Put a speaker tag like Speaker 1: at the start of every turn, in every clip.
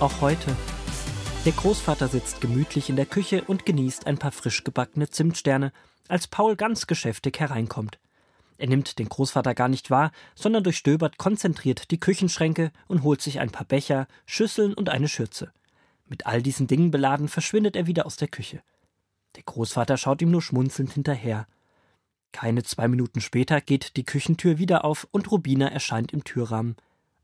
Speaker 1: auch heute. Der Großvater sitzt gemütlich in der Küche und genießt ein paar frisch gebackene Zimtsterne, als Paul ganz geschäftig hereinkommt. Er nimmt den Großvater gar nicht wahr, sondern durchstöbert konzentriert die Küchenschränke und holt sich ein paar Becher, Schüsseln und eine Schürze. Mit all diesen Dingen beladen verschwindet er wieder aus der Küche. Der Großvater schaut ihm nur schmunzelnd hinterher. Keine zwei Minuten später geht die Küchentür wieder auf und Rubina erscheint im Türrahmen.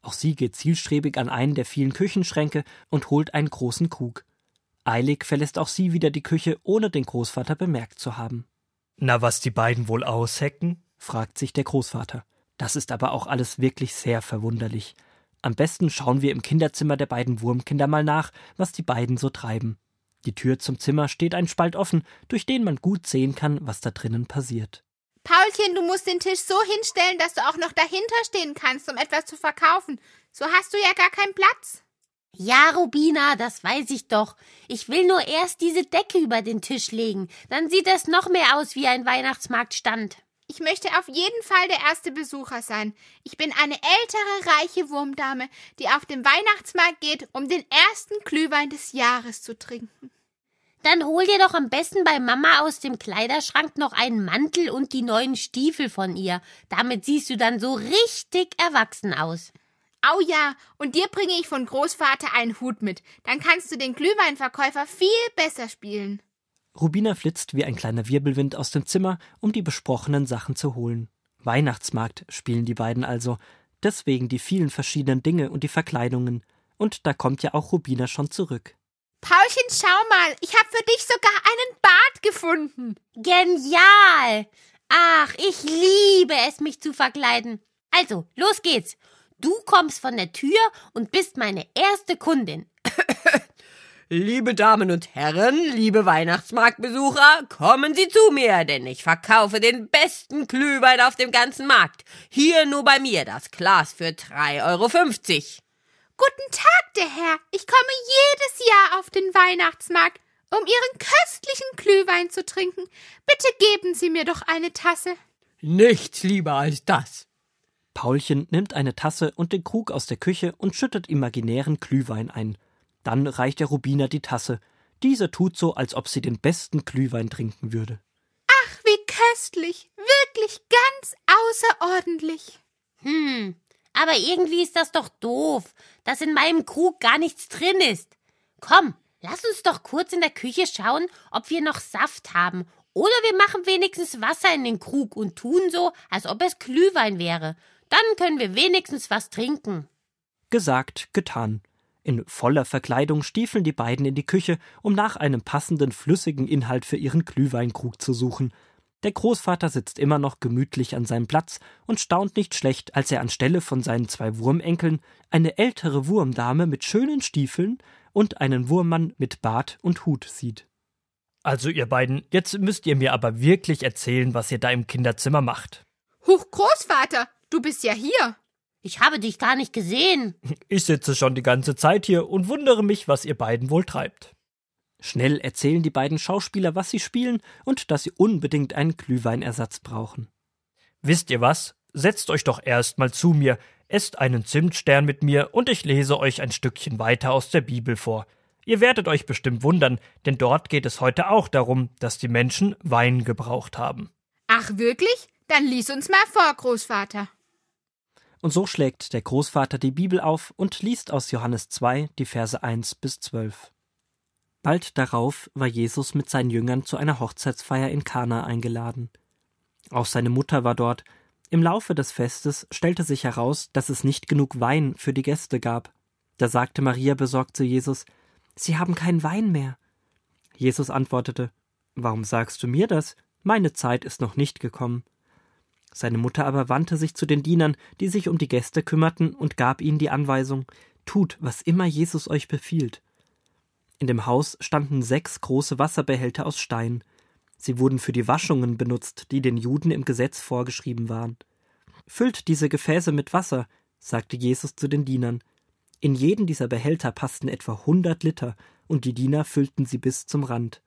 Speaker 1: Auch sie geht zielstrebig an einen der vielen Küchenschränke und holt einen großen Krug. Eilig verlässt auch sie wieder die Küche, ohne den Großvater bemerkt zu haben.
Speaker 2: Na, was die beiden wohl aushecken?
Speaker 1: fragt sich der Großvater. Das ist aber auch alles wirklich sehr verwunderlich. Am besten schauen wir im Kinderzimmer der beiden Wurmkinder mal nach, was die beiden so treiben. Die Tür zum Zimmer steht ein Spalt offen, durch den man gut sehen kann, was da drinnen passiert.
Speaker 3: Paulchen, du musst den Tisch so hinstellen, dass du auch noch dahinter stehen kannst, um etwas zu verkaufen. So hast du ja gar keinen Platz.
Speaker 4: Ja, Rubina, das weiß ich doch. Ich will nur erst diese Decke über den Tisch legen. Dann sieht es noch mehr aus wie ein Weihnachtsmarktstand.
Speaker 3: Ich möchte auf jeden Fall der erste Besucher sein. Ich bin eine ältere, reiche Wurmdame, die auf den Weihnachtsmarkt geht, um den ersten Glühwein des Jahres zu trinken.
Speaker 4: Dann hol dir doch am besten bei Mama aus dem Kleiderschrank noch einen Mantel und die neuen Stiefel von ihr. Damit siehst du dann so richtig erwachsen aus.
Speaker 3: Au ja, und dir bringe ich von Großvater einen Hut mit. Dann kannst du den Glühweinverkäufer viel besser spielen.
Speaker 1: Rubina flitzt wie ein kleiner Wirbelwind aus dem Zimmer, um die besprochenen Sachen zu holen. Weihnachtsmarkt spielen die beiden also, deswegen die vielen verschiedenen Dinge und die Verkleidungen. Und da kommt ja auch Rubina schon zurück.
Speaker 3: Paulchen, schau mal, ich habe für dich sogar einen Bart gefunden.
Speaker 4: Genial! Ach, ich liebe es, mich zu verkleiden. Also, los geht's. Du kommst von der Tür und bist meine erste Kundin.
Speaker 5: Liebe Damen und Herren, liebe Weihnachtsmarktbesucher, kommen Sie zu mir, denn ich verkaufe den besten Glühwein auf dem ganzen Markt. Hier nur bei mir das Glas für 3,50 Euro.
Speaker 3: Guten Tag, der Herr. Ich komme jedes Jahr auf den Weihnachtsmarkt, um Ihren köstlichen Glühwein zu trinken. Bitte geben Sie mir doch eine Tasse.
Speaker 5: Nichts lieber als das.
Speaker 1: Paulchen nimmt eine Tasse und den Krug aus der Küche und schüttet imaginären Glühwein ein. Dann reicht der Rubiner die Tasse. Diese tut so, als ob sie den besten Glühwein trinken würde.
Speaker 3: Ach, wie köstlich. Wirklich ganz außerordentlich.
Speaker 4: Hm, aber irgendwie ist das doch doof, dass in meinem Krug gar nichts drin ist. Komm, lass uns doch kurz in der Küche schauen, ob wir noch Saft haben. Oder wir machen wenigstens Wasser in den Krug und tun so, als ob es Glühwein wäre. Dann können wir wenigstens was trinken.
Speaker 1: Gesagt, getan. In voller Verkleidung stiefeln die beiden in die Küche, um nach einem passenden flüssigen Inhalt für ihren Glühweinkrug zu suchen. Der Großvater sitzt immer noch gemütlich an seinem Platz und staunt nicht schlecht, als er anstelle von seinen zwei Wurmenkeln eine ältere Wurmdame mit schönen Stiefeln und einen Wurmmann mit Bart und Hut sieht.
Speaker 2: Also ihr beiden, jetzt müsst ihr mir aber wirklich erzählen, was ihr da im Kinderzimmer macht.
Speaker 3: Huch, Großvater, du bist ja hier.
Speaker 4: Ich habe dich gar nicht gesehen.
Speaker 2: Ich sitze schon die ganze Zeit hier und wundere mich, was ihr beiden wohl treibt.
Speaker 1: Schnell erzählen die beiden Schauspieler, was sie spielen und dass sie unbedingt einen Glühweinersatz brauchen.
Speaker 2: Wisst ihr was? Setzt euch doch erst mal zu mir, esst einen Zimtstern mit mir und ich lese euch ein Stückchen weiter aus der Bibel vor. Ihr werdet euch bestimmt wundern, denn dort geht es heute auch darum, dass die Menschen Wein gebraucht haben.
Speaker 3: Ach wirklich? Dann lies uns mal vor, Großvater.
Speaker 1: Und so schlägt der Großvater die Bibel auf und liest aus Johannes 2 die Verse 1 bis 12. Bald darauf war Jesus mit seinen Jüngern zu einer Hochzeitsfeier in Kana eingeladen. Auch seine Mutter war dort. Im Laufe des Festes stellte sich heraus, dass es nicht genug Wein für die Gäste gab. Da sagte Maria besorgt zu Jesus Sie haben keinen Wein mehr. Jesus antwortete Warum sagst du mir das? Meine Zeit ist noch nicht gekommen. Seine Mutter aber wandte sich zu den Dienern, die sich um die Gäste kümmerten, und gab ihnen die Anweisung Tut, was immer Jesus euch befiehlt. In dem Haus standen sechs große Wasserbehälter aus Stein. Sie wurden für die Waschungen benutzt, die den Juden im Gesetz vorgeschrieben waren. Füllt diese Gefäße mit Wasser, sagte Jesus zu den Dienern. In jeden dieser Behälter passten etwa hundert Liter, und die Diener füllten sie bis zum Rand.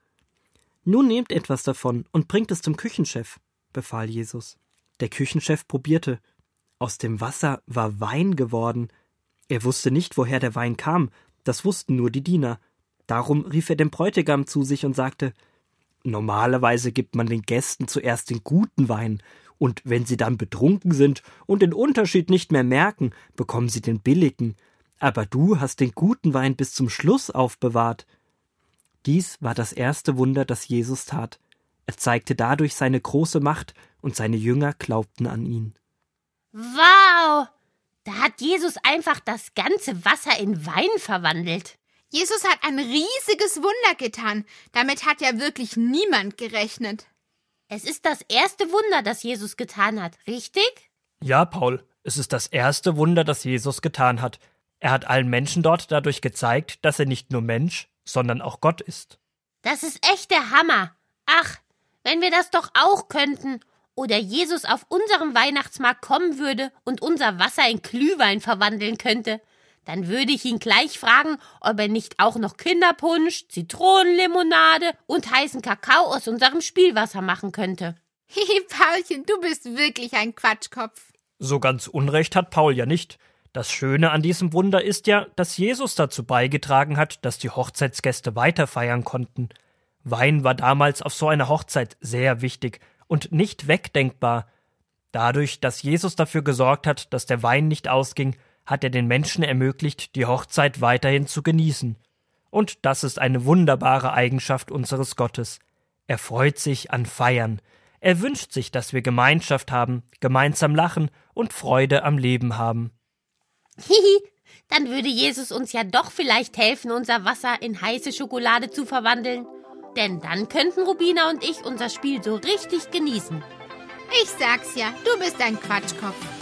Speaker 1: Nun nehmt etwas davon und bringt es zum Küchenchef, befahl Jesus. Der Küchenchef probierte. Aus dem Wasser war Wein geworden. Er wusste nicht, woher der Wein kam, das wussten nur die Diener. Darum rief er den Bräutigam zu sich und sagte Normalerweise gibt man den Gästen zuerst den guten Wein, und wenn sie dann betrunken sind und den Unterschied nicht mehr merken, bekommen sie den billigen. Aber du hast den guten Wein bis zum Schluss aufbewahrt. Dies war das erste Wunder, das Jesus tat. Er zeigte dadurch seine große Macht, und seine Jünger glaubten an ihn.
Speaker 4: Wow! Da hat Jesus einfach das ganze Wasser in Wein verwandelt.
Speaker 3: Jesus hat ein riesiges Wunder getan. Damit hat ja wirklich niemand gerechnet.
Speaker 4: Es ist das erste Wunder, das Jesus getan hat, richtig?
Speaker 2: Ja, Paul, es ist das erste Wunder, das Jesus getan hat. Er hat allen Menschen dort dadurch gezeigt, dass er nicht nur Mensch, sondern auch Gott ist.
Speaker 4: Das ist echt der Hammer. Ach, wenn wir das doch auch könnten. Oder Jesus auf unserem Weihnachtsmarkt kommen würde und unser Wasser in Glühwein verwandeln könnte. Dann würde ich ihn gleich fragen, ob er nicht auch noch Kinderpunsch, Zitronenlimonade und heißen Kakao aus unserem Spielwasser machen könnte.
Speaker 3: Hihi, Paulchen, du bist wirklich ein Quatschkopf.
Speaker 2: So ganz Unrecht hat Paul ja nicht. Das Schöne an diesem Wunder ist ja, dass Jesus dazu beigetragen hat, dass die Hochzeitsgäste weiter feiern konnten. Wein war damals auf so einer Hochzeit sehr wichtig und nicht wegdenkbar. Dadurch, dass Jesus dafür gesorgt hat, dass der Wein nicht ausging, hat er den Menschen ermöglicht, die Hochzeit weiterhin zu genießen. Und das ist eine wunderbare Eigenschaft unseres Gottes. Er freut sich an Feiern. Er wünscht sich, dass wir Gemeinschaft haben, gemeinsam lachen und Freude am Leben haben.
Speaker 4: Hihi, dann würde Jesus uns ja doch vielleicht helfen, unser Wasser in heiße Schokolade zu verwandeln. Denn dann könnten Rubina und ich unser Spiel so richtig genießen.
Speaker 3: Ich sag's ja, du bist ein Quatschkopf.